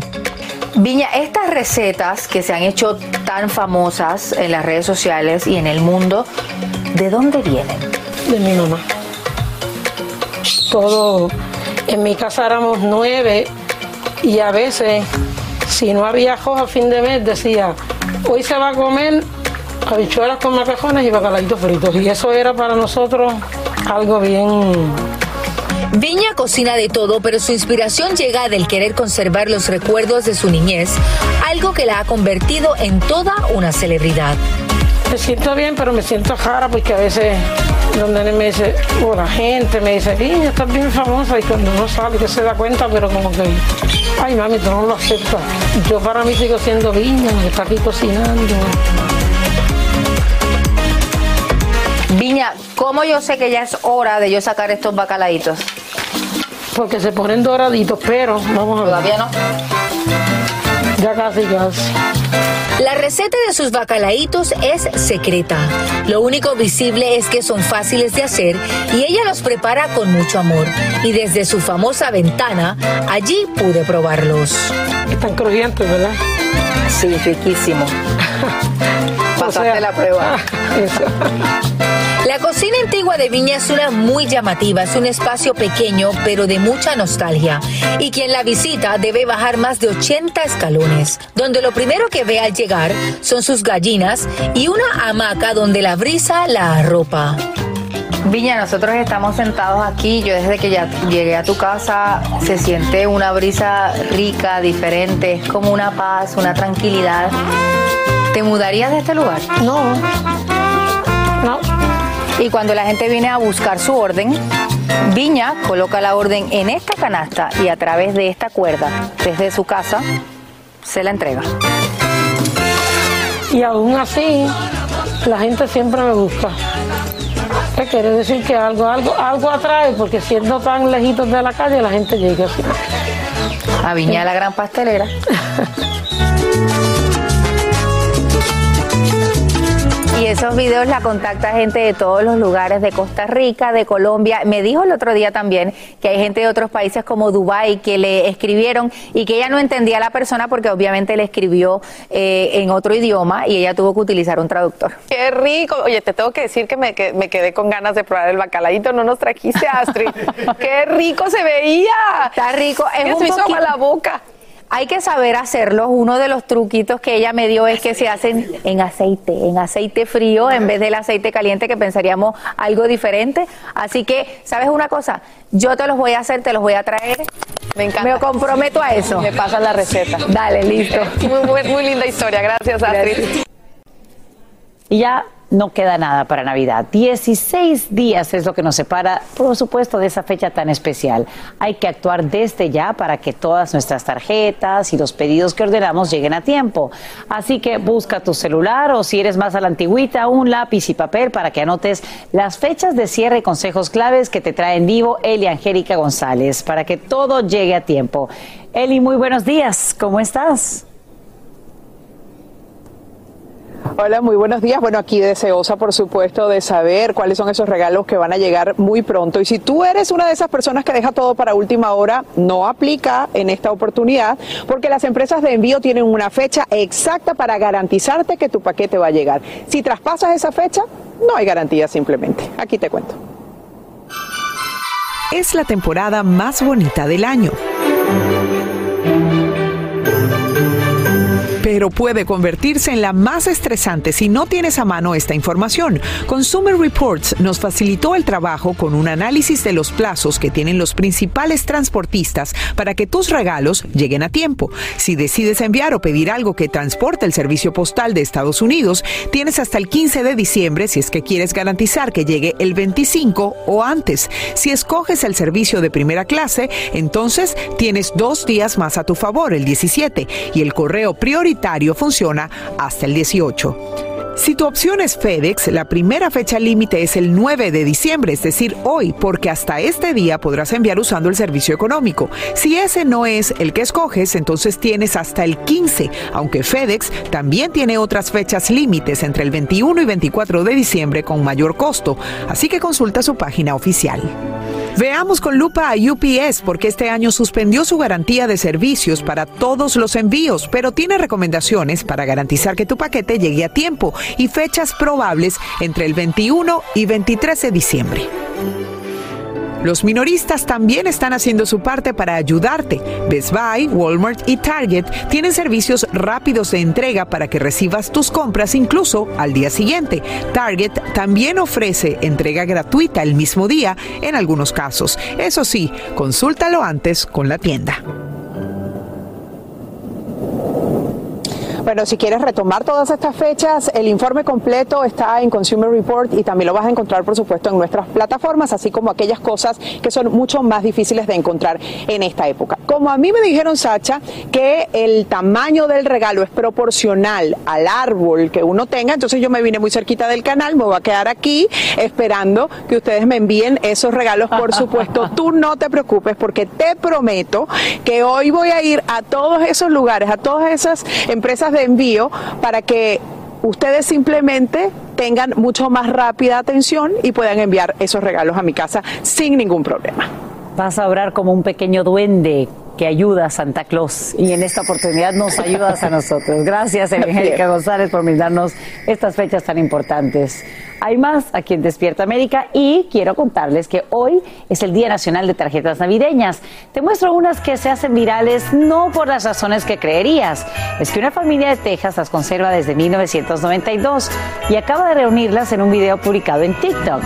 Viña, estas recetas que se han hecho tan famosas en las redes sociales y en el mundo, ¿de dónde vienen? De mi mamá. Todo En mi casa éramos nueve y a veces, si no había arroz a fin de mes, decía, hoy se va a comer habichuelas con macajones y bacalaitos fritos. Y eso era para nosotros algo bien Viña cocina de todo, pero su inspiración llega del querer conservar los recuerdos de su niñez, algo que la ha convertido en toda una celebridad. Me siento bien, pero me siento jara porque a veces donde me dice, o la gente me dice, Viña, estás bien famosa, y cuando no sabe que se da cuenta, pero como que, ay mami, tú no lo aceptas. Yo para mí sigo siendo Viña, está aquí cocinando. Viña, ¿cómo yo sé que ya es hora de yo sacar estos bacalaitos? Porque se ponen doraditos, pero vamos a ver. Todavía no. Ya casi, casi. La receta de sus bacalaitos es secreta. Lo único visible es que son fáciles de hacer y ella los prepara con mucho amor. Y desde su famosa ventana, allí pude probarlos. Están crujientes, ¿verdad? Sí, riquísimo. Pasaste la prueba. La cocina antigua de Viña es una muy llamativa, es un espacio pequeño pero de mucha nostalgia y quien la visita debe bajar más de 80 escalones, donde lo primero que ve al llegar son sus gallinas y una hamaca donde la brisa la arropa. Viña, nosotros estamos sentados aquí. Yo desde que ya llegué a tu casa se siente una brisa rica, diferente. Es como una paz, una tranquilidad. ¿Te mudarías de este lugar? No. No. Y cuando la gente viene a buscar su orden, Viña coloca la orden en esta canasta y a través de esta cuerda, desde su casa, se la entrega. Y aún así, la gente siempre me busca. ¿Qué quiere decir que algo, algo, algo atrae? Porque siendo tan lejitos de la calle, la gente llega así. A Viña la gran pastelera. Y esos videos la contacta gente de todos los lugares, de Costa Rica, de Colombia. Me dijo el otro día también que hay gente de otros países como Dubái que le escribieron y que ella no entendía a la persona porque obviamente le escribió eh, en otro idioma y ella tuvo que utilizar un traductor. Qué rico. Oye, te tengo que decir que me, que me quedé con ganas de probar el bacalaíto. No nos trajiste, Astrid. Qué rico se veía. Está rico. Es Que un se hizo agua la boca. Hay que saber hacerlo. Uno de los truquitos que ella me dio es que se hacen en aceite, en aceite frío en vez del aceite caliente que pensaríamos algo diferente. Así que, ¿sabes una cosa? Yo te los voy a hacer, te los voy a traer. Me encanta. Me comprometo a eso. Me pasas la receta. Dale, listo. Muy, muy, muy linda historia. Gracias, Astrid. Y ya no queda nada para Navidad. 16 días es lo que nos separa, por supuesto, de esa fecha tan especial. Hay que actuar desde ya para que todas nuestras tarjetas y los pedidos que ordenamos lleguen a tiempo. Así que busca tu celular o si eres más a la antigüita, un lápiz y papel para que anotes las fechas de cierre y consejos claves que te trae en vivo Eli Angélica González para que todo llegue a tiempo. Eli, muy buenos días. ¿Cómo estás? Hola, muy buenos días. Bueno, aquí deseosa, por supuesto, de saber cuáles son esos regalos que van a llegar muy pronto. Y si tú eres una de esas personas que deja todo para última hora, no aplica en esta oportunidad, porque las empresas de envío tienen una fecha exacta para garantizarte que tu paquete va a llegar. Si traspasas esa fecha, no hay garantía simplemente. Aquí te cuento. Es la temporada más bonita del año. Pero puede convertirse en la más estresante si no tienes a mano esta información. Consumer Reports nos facilitó el trabajo con un análisis de los plazos que tienen los principales transportistas para que tus regalos lleguen a tiempo. Si decides enviar o pedir algo que transporte el servicio postal de Estados Unidos, tienes hasta el 15 de diciembre si es que quieres garantizar que llegue el 25 o antes. Si escoges el servicio de primera clase, entonces tienes dos días más a tu favor, el 17, y el correo prioritario funciona hasta el 18. Si tu opción es FedEx, la primera fecha límite es el 9 de diciembre, es decir, hoy, porque hasta este día podrás enviar usando el servicio económico. Si ese no es el que escoges, entonces tienes hasta el 15, aunque FedEx también tiene otras fechas límites entre el 21 y 24 de diciembre con mayor costo, así que consulta su página oficial. Veamos con lupa a UPS porque este año suspendió su garantía de servicios para todos los envíos, pero tiene recomendaciones para garantizar que tu paquete llegue a tiempo y fechas probables entre el 21 y 23 de diciembre. Los minoristas también están haciendo su parte para ayudarte. Best Buy, Walmart y Target tienen servicios rápidos de entrega para que recibas tus compras incluso al día siguiente. Target también ofrece entrega gratuita el mismo día en algunos casos. Eso sí, consúltalo antes con la tienda. Bueno, si quieres retomar todas estas fechas, el informe completo está en Consumer Report y también lo vas a encontrar, por supuesto, en nuestras plataformas, así como aquellas cosas que son mucho más difíciles de encontrar en esta época. Como a mí me dijeron, Sacha, que el tamaño del regalo es proporcional al árbol que uno tenga, entonces yo me vine muy cerquita del canal, me voy a quedar aquí esperando que ustedes me envíen esos regalos, por supuesto. Tú no te preocupes porque te prometo que hoy voy a ir a todos esos lugares, a todas esas empresas de envío para que ustedes simplemente tengan mucho más rápida atención y puedan enviar esos regalos a mi casa sin ningún problema. Vas a obrar como un pequeño duende que ayuda a Santa Claus y en esta oportunidad nos ayudas a nosotros. Gracias, Angélica González, por brindarnos estas fechas tan importantes. Hay más aquí en Despierta América y quiero contarles que hoy es el Día Nacional de Tarjetas Navideñas. Te muestro unas que se hacen virales no por las razones que creerías. Es que una familia de Texas las conserva desde 1992 y acaba de reunirlas en un video publicado en TikTok.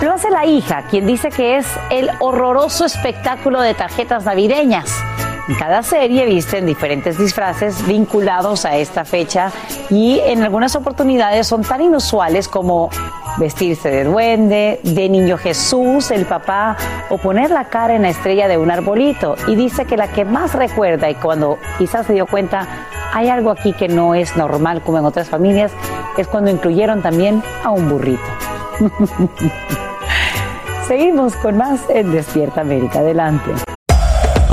Lo hace la hija, quien dice que es el horroroso espectáculo de tarjetas navideñas. Cada serie visten diferentes disfraces vinculados a esta fecha y en algunas oportunidades son tan inusuales como vestirse de duende, de niño Jesús, el papá o poner la cara en la estrella de un arbolito. Y dice que la que más recuerda y cuando quizás se dio cuenta hay algo aquí que no es normal como en otras familias es cuando incluyeron también a un burrito. Seguimos con más en Despierta América. Adelante.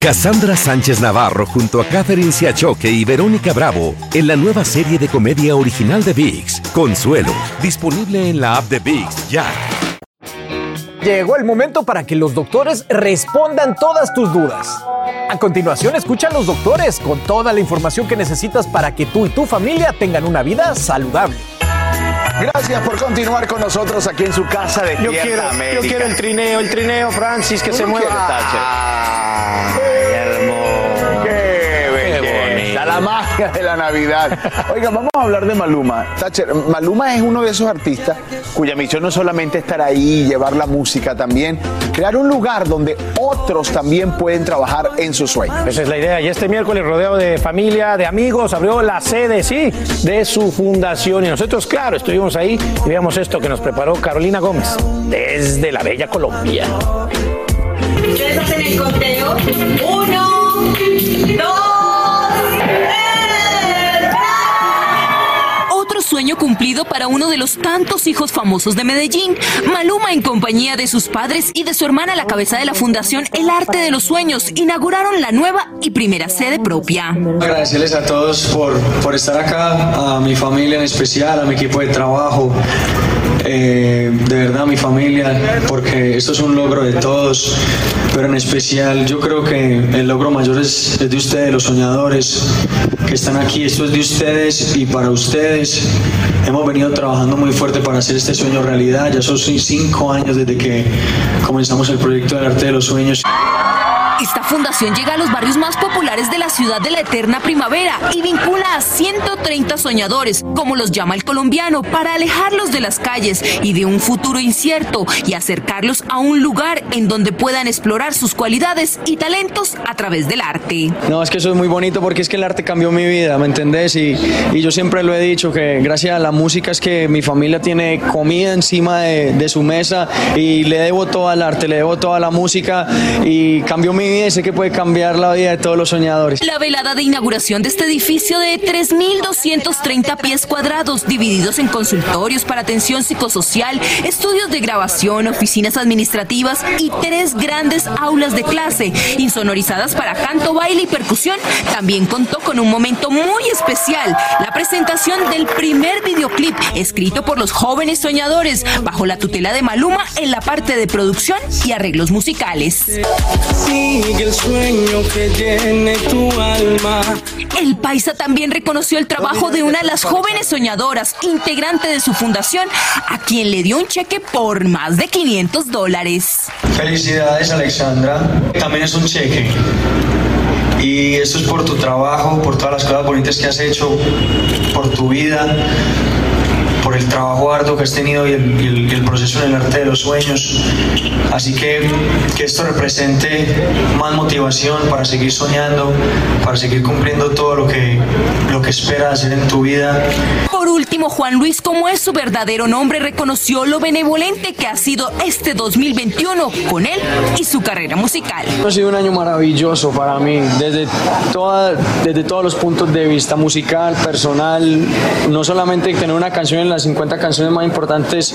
Cassandra Sánchez Navarro junto a Catherine Siachoque y Verónica Bravo en la nueva serie de comedia original de VIX, Consuelo, disponible en la app de VIX ya. Llegó el momento para que los doctores respondan todas tus dudas. A continuación, escucha a los doctores con toda la información que necesitas para que tú y tu familia tengan una vida saludable. Gracias por continuar con nosotros aquí en su casa de Yo quiero, yo quiero el trineo, el trineo, Francis, que ¿Tú se mueva. La magia de la Navidad. Oiga, vamos a hablar de Maluma. Thatcher, Maluma es uno de esos artistas cuya misión no es solamente estar ahí y llevar la música también, crear un lugar donde otros también pueden trabajar en sus sueños. Esa es la idea. Y este miércoles, rodeado de familia, de amigos, abrió la sede, sí, de su fundación. Y nosotros, claro, estuvimos ahí y veamos esto que nos preparó Carolina Gómez desde la bella Colombia. Ustedes hacen el conteo. Uno, sueño cumplido para uno de los tantos hijos famosos de Medellín. Maluma, en compañía de sus padres y de su hermana la cabeza de la fundación El Arte de los Sueños, inauguraron la nueva y primera sede propia. Agradecerles a todos por, por estar acá, a mi familia en especial, a mi equipo de trabajo. Eh, de verdad mi familia, porque esto es un logro de todos, pero en especial yo creo que el logro mayor es, es de ustedes, los soñadores que están aquí. Esto es de ustedes y para ustedes. Hemos venido trabajando muy fuerte para hacer este sueño realidad. Ya son cinco años desde que comenzamos el proyecto del arte de los sueños. Esta fundación llega a los barrios más populares de la ciudad de la eterna primavera y vincula a 130 soñadores, como los llama el colombiano, para alejarlos de las calles y de un futuro incierto y acercarlos a un lugar en donde puedan explorar sus cualidades y talentos a través del arte. No, es que eso es muy bonito porque es que el arte cambió mi vida, ¿me entendés? Y, yo siempre lo he dicho, que gracias a la música es que mi familia tiene comida encima de, de su mesa y le debo todo al arte, le debo toda la música y cambió mi vida y sé que puede cambiar la vida de todos los soñadores. La velada de inauguración de este edificio de 3.230 pies cuadrados, divididos en consultorios para atención psicosocial, estudios de grabación, oficinas administrativas y tres grandes aulas de clase, insonorizadas para canto, baile y percusión, también contó con un momento muy especial, la presentación del primer videoclip escrito por los jóvenes soñadores, bajo la tutela de Maluma en la parte de producción y arreglos musicales. Sigue el sueño que llene tu alma. El Paisa también reconoció el trabajo de una de las jóvenes soñadoras, integrante de su fundación, a quien le dio un cheque por más de 500 dólares. Felicidades Alexandra, también es un cheque. Y esto es por tu trabajo, por todas las cosas bonitas que has hecho, por tu vida, el trabajo arduo que has tenido y el, y el- y el proceso en el arte de los sueños. Así que que esto represente más motivación para seguir soñando, para seguir cumpliendo todo lo que, lo que esperas hacer en tu vida. Por último, Juan Luis, como es su verdadero nombre, reconoció lo benevolente que ha sido este 2021 con él y su carrera musical. Ha sido un año maravilloso para mí, desde, toda, desde todos los puntos de vista, musical, personal, no solamente tener una canción en las 50 canciones más importantes,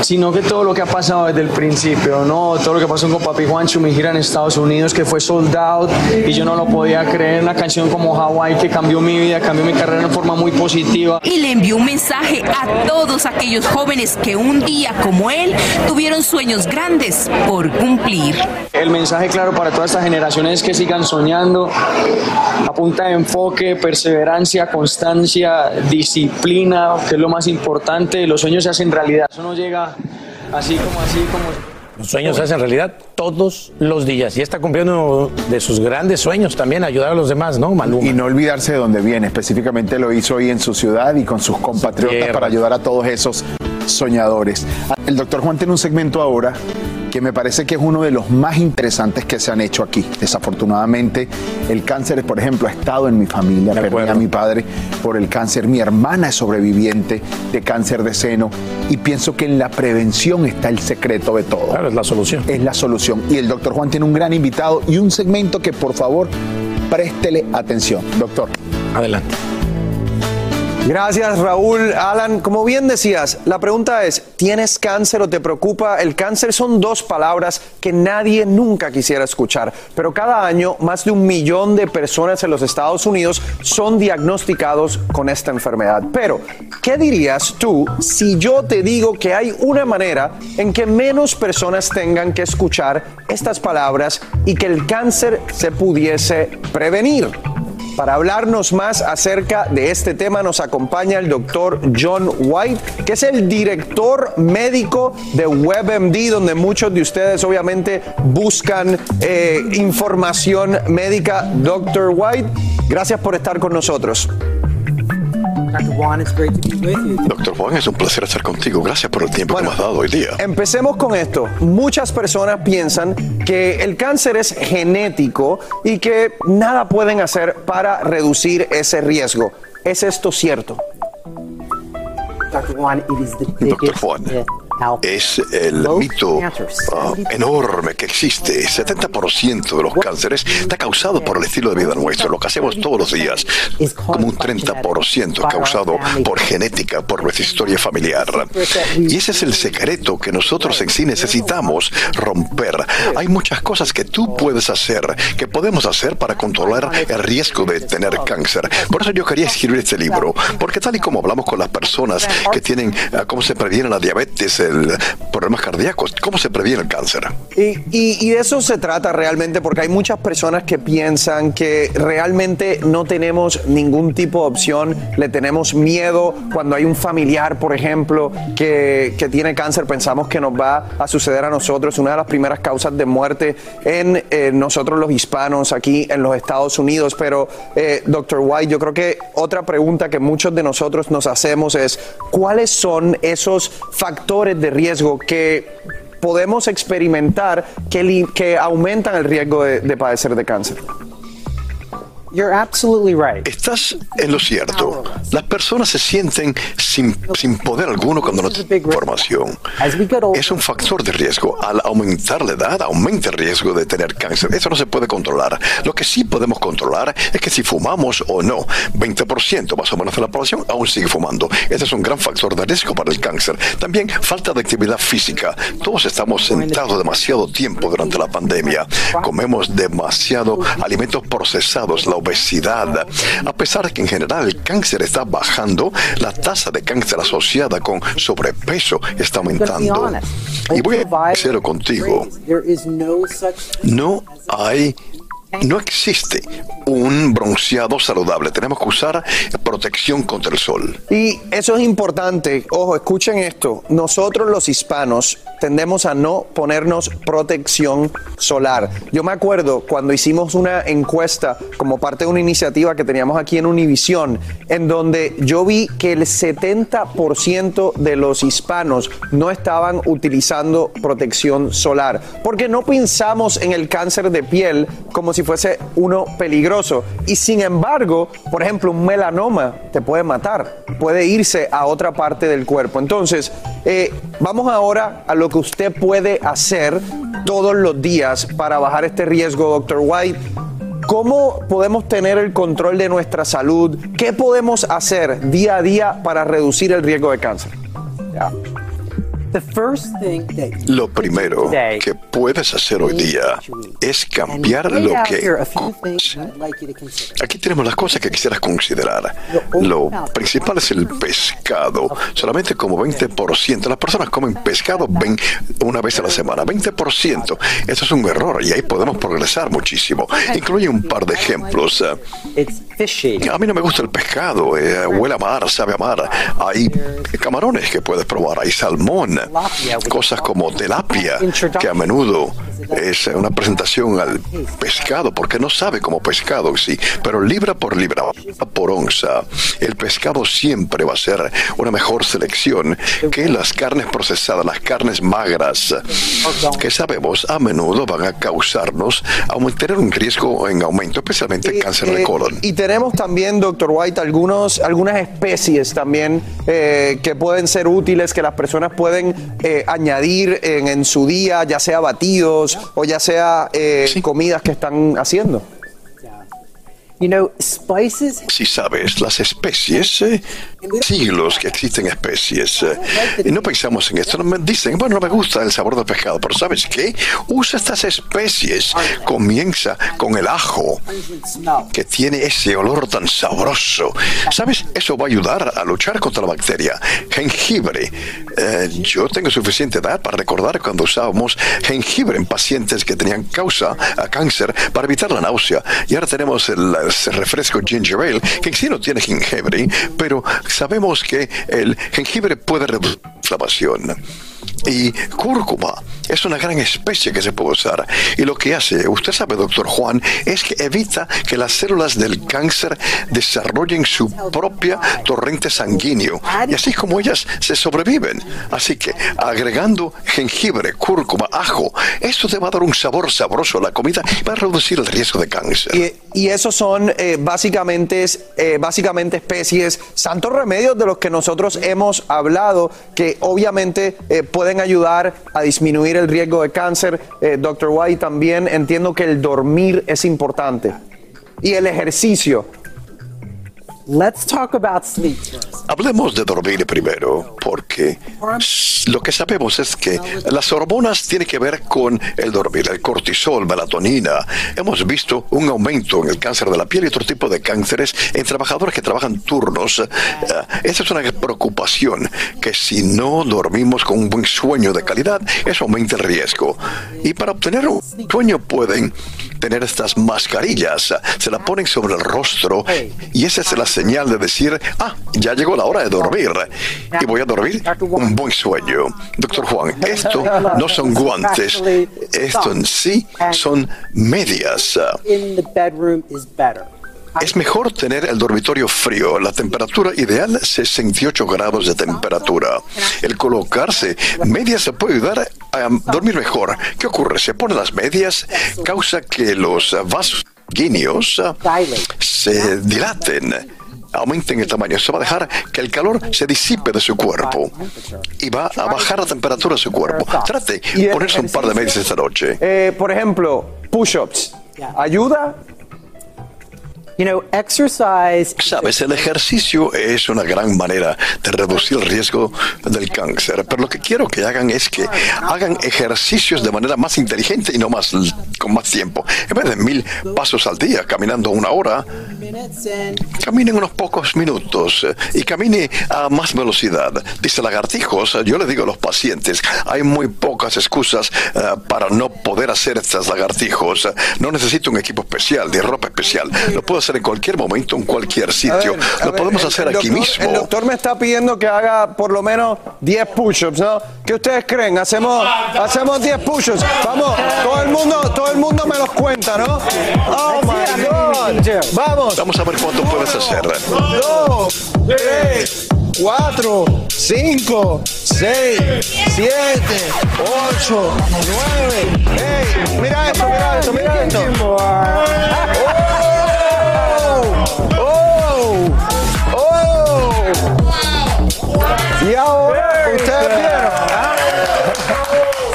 sino que todo lo que ha pasado desde el principio, ¿no? todo lo que pasó con Papi Juancho, mi gira en Estados Unidos, que fue sold out y yo no lo podía creer, una canción como Hawaii que cambió mi vida, cambió mi carrera de forma muy positiva. Y le envió un mensaje a todos aquellos jóvenes que un día como él tuvieron sueños grandes por cumplir. El mensaje claro para todas estas generaciones es que sigan soñando, a punta de enfoque, perseverancia, constancia, disciplina, que es lo más importante. Los sueños se hacen realidad. Eso no llega así como así como. Los sueños se hacen realidad todos los días y está cumpliendo uno de sus grandes sueños también, ayudar a los demás, ¿no, Maluma? Y no olvidarse de dónde viene. Específicamente lo hizo hoy en su ciudad y con sus compatriotas tierra. para ayudar a todos esos soñadores. El doctor Juan tiene un segmento ahora que me parece que es uno de los más interesantes que se han hecho aquí. Desafortunadamente, el cáncer, por ejemplo, ha estado en mi familia. Perdí a mi padre por el cáncer. Mi hermana es sobreviviente de cáncer de seno. Y pienso que en la prevención está el secreto de todo. Claro, es la solución. Es la solución. Y el doctor Juan tiene un gran invitado y un segmento que, por favor, préstele atención. Doctor. Adelante. Gracias Raúl. Alan, como bien decías, la pregunta es, ¿tienes cáncer o te preocupa? El cáncer son dos palabras que nadie nunca quisiera escuchar, pero cada año más de un millón de personas en los Estados Unidos son diagnosticados con esta enfermedad. Pero, ¿qué dirías tú si yo te digo que hay una manera en que menos personas tengan que escuchar estas palabras y que el cáncer se pudiese prevenir? Para hablarnos más acerca de este tema nos acompaña el doctor John White, que es el director médico de WebMD, donde muchos de ustedes obviamente buscan eh, información médica. Doctor White, gracias por estar con nosotros. Doctor Juan, es un placer estar contigo. Gracias por el tiempo que me has dado hoy día. Empecemos con esto. Muchas personas piensan que el cáncer es genético y que nada pueden hacer para reducir ese riesgo. ¿Es esto cierto? Doctor Juan, es el mito ah, enorme que existe. 70% de los cánceres está causado por el estilo de vida nuestro, lo que hacemos todos los días. Como un 30% causado por genética, por nuestra historia familiar. Y ese es el secreto que nosotros en sí necesitamos romper. Hay muchas cosas que tú puedes hacer, que podemos hacer para controlar el riesgo de tener cáncer. Por eso yo quería escribir este libro, porque tal y como hablamos con las personas que tienen ah, cómo se previene la diabetes, problemas cardíacos, cómo se previene el cáncer. Y de eso se trata realmente, porque hay muchas personas que piensan que realmente no tenemos ningún tipo de opción, le tenemos miedo cuando hay un familiar, por ejemplo, que, que tiene cáncer, pensamos que nos va a suceder a nosotros. Una de las primeras causas de muerte en eh, nosotros los hispanos aquí en los Estados Unidos. Pero, eh, doctor White, yo creo que otra pregunta que muchos de nosotros nos hacemos es, ¿cuáles son esos factores de riesgo que podemos experimentar que, que aumentan el riesgo de padecer de cáncer. Estás en lo cierto. Las personas se sienten sin, sin poder alguno cuando no tienen información. Es un factor de riesgo. Al aumentar la edad, aumenta el riesgo de tener cáncer. Eso no se puede controlar. Lo que sí podemos controlar es que si fumamos o no, 20% más o menos de la población aún sigue fumando. Ese es un gran factor de riesgo para el cáncer. También falta de actividad física. Todos estamos sentados demasiado tiempo durante la pandemia. Comemos demasiado alimentos procesados, la obesidad. A pesar de que en general el cáncer está bajando, la tasa de cáncer asociada con sobrepeso está aumentando. Y voy a ser contigo. No hay, no existe un bronceado saludable. Tenemos que usar protección contra el sol. Y eso es importante. Ojo, escuchen esto. Nosotros los hispanos tendemos a no ponernos protección solar. Yo me acuerdo cuando hicimos una encuesta como parte de una iniciativa que teníamos aquí en Univisión, en donde yo vi que el 70% de los hispanos no estaban utilizando protección solar, porque no pensamos en el cáncer de piel como si fuese uno peligroso. Y sin embargo, por ejemplo, un melanoma te puede matar, puede irse a otra parte del cuerpo. Entonces, eh, vamos ahora a lo que usted puede hacer todos los días para bajar este riesgo, doctor White. ¿Cómo podemos tener el control de nuestra salud? ¿Qué podemos hacer día a día para reducir el riesgo de cáncer? Lo primero que puedes hacer hoy día es cambiar lo que Aquí tenemos las cosas que quisieras considerar. Lo principal es el pescado. Solamente como 20%. Las personas comen pescado una vez a la semana. 20%. Eso es un error y ahí podemos progresar muchísimo. Incluye un par de ejemplos. A mí no me gusta el pescado. eh, huele a mar, sabe a mar. Hay camarones que puedes probar. Hay salmón. Cosas como tilapia, que a menudo es una presentación al pescado, porque no sabe como pescado, sí, pero libra por libra, por onza, el pescado siempre va a ser una mejor selección que las carnes procesadas, las carnes magras, que sabemos a menudo van a causarnos aumentar un riesgo en aumento, especialmente cáncer de Eh, colon. Y tenemos también, doctor White, algunos, algunas especies también eh, que pueden ser útiles, que las personas pueden eh, añadir en, en su día, ya sea batidos o ya sea eh, comidas que están haciendo. Si sabes, las especies, eh, siglos que existen especies, eh, y no pensamos en esto, me dicen, bueno, no me gusta el sabor del pescado, pero ¿sabes qué? Usa estas especies, comienza con el ajo, que tiene ese olor tan sabroso. ¿Sabes? Eso va a ayudar a luchar contra la bacteria. Jengibre. Eh, yo tengo suficiente edad para recordar cuando usábamos jengibre en pacientes que tenían causa a cáncer para evitar la náusea. Y ahora tenemos el, ese refresco ginger ale, que sí no tiene jengibre, pero sabemos que el jengibre puede reducir la inflamación. Y cúrcuma es una gran especie que se puede usar. Y lo que hace, usted sabe, doctor Juan, es que evita que las células del cáncer desarrollen su propia torrente sanguíneo. Y así como ellas se sobreviven. Así que agregando jengibre, cúrcuma, ajo, eso te va a dar un sabor sabroso a la comida y va a reducir el riesgo de cáncer. Y, y esos son eh, básicamente, eh, básicamente especies, santos remedios de los que nosotros hemos hablado, que obviamente eh, pueden ayudar a disminuir el riesgo de cáncer. Eh, Dr. White, también entiendo que el dormir es importante. Y el ejercicio. Let's talk about sleep Hablemos de dormir primero, porque lo que sabemos es que las hormonas tienen que ver con el dormir, el cortisol, melatonina. Hemos visto un aumento en el cáncer de la piel y otro tipo de cánceres en trabajadores que trabajan turnos. Eh, esa es una preocupación, que si no dormimos con un buen sueño de calidad, eso aumenta el riesgo. Y para obtener un sueño pueden tener estas mascarillas, se la ponen sobre el rostro y esa es la señal de decir, ah, ya llegó la hora de dormir y voy a dormir un buen sueño. Doctor Juan, esto no son guantes, esto en sí son medias. Es mejor tener el dormitorio frío. La temperatura ideal 68 grados de temperatura. El colocarse medias puede ayudar a dormir mejor. ¿Qué ocurre? Se ponen las medias, causa que los vasos sanguíneos se dilaten aumenten el tamaño. Eso va a dejar que el calor se disipe de su cuerpo y va a bajar la temperatura de su cuerpo. Trate de ponerse un par de medias esta noche. Eh, por ejemplo, push-ups. ¿Ayuda? Sabes, el ejercicio es una gran manera de reducir el riesgo del cáncer, pero lo que quiero que hagan es que hagan ejercicios de manera más inteligente y no más con más tiempo. En vez de mil pasos al día, caminando una hora, caminen unos pocos minutos eh, y camine a más velocidad. Dice lagartijos, yo le digo a los pacientes, hay muy pocas excusas eh, para no poder hacer estas lagartijos. No necesito un equipo especial, de ropa especial. Lo puedo hacer en cualquier momento, en cualquier A sitio. ver, a Lo ver, podemos el- hacer el aquí doctor- mismo. El doctor me está pidiendo que haga por lo menos 10 push-ups, ¿no? ¿Qué ustedes creen? Hacemos, hacemos 10 push-ups. Vamos, todo el mundo, todo el mundo me los cuenta, ¿no? Oh my God. Vamos. Vamos a ver cuánto puedes hacer. Dos, tres, cuatro, cinco, seis, siete, ocho, nueve. Ey, mira esto, mira esto, mira esto. Y ahora, ustedes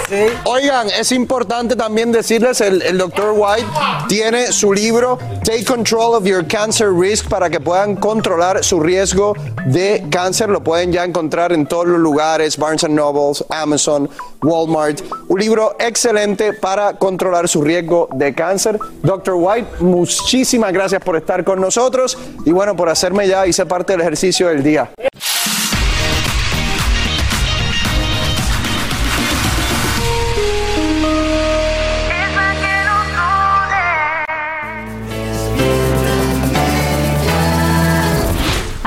vieron. Oigan, es importante también decirles, el, el Dr. White tiene su libro Take Control of Your Cancer Risk para que puedan controlar su riesgo de cáncer. Lo pueden ya encontrar en todos los lugares, Barnes Nobles, Amazon, Walmart. Un libro excelente para controlar su riesgo de cáncer. Dr. White, muchísimas gracias por estar con nosotros y bueno, por hacerme ya, hice parte del ejercicio del día.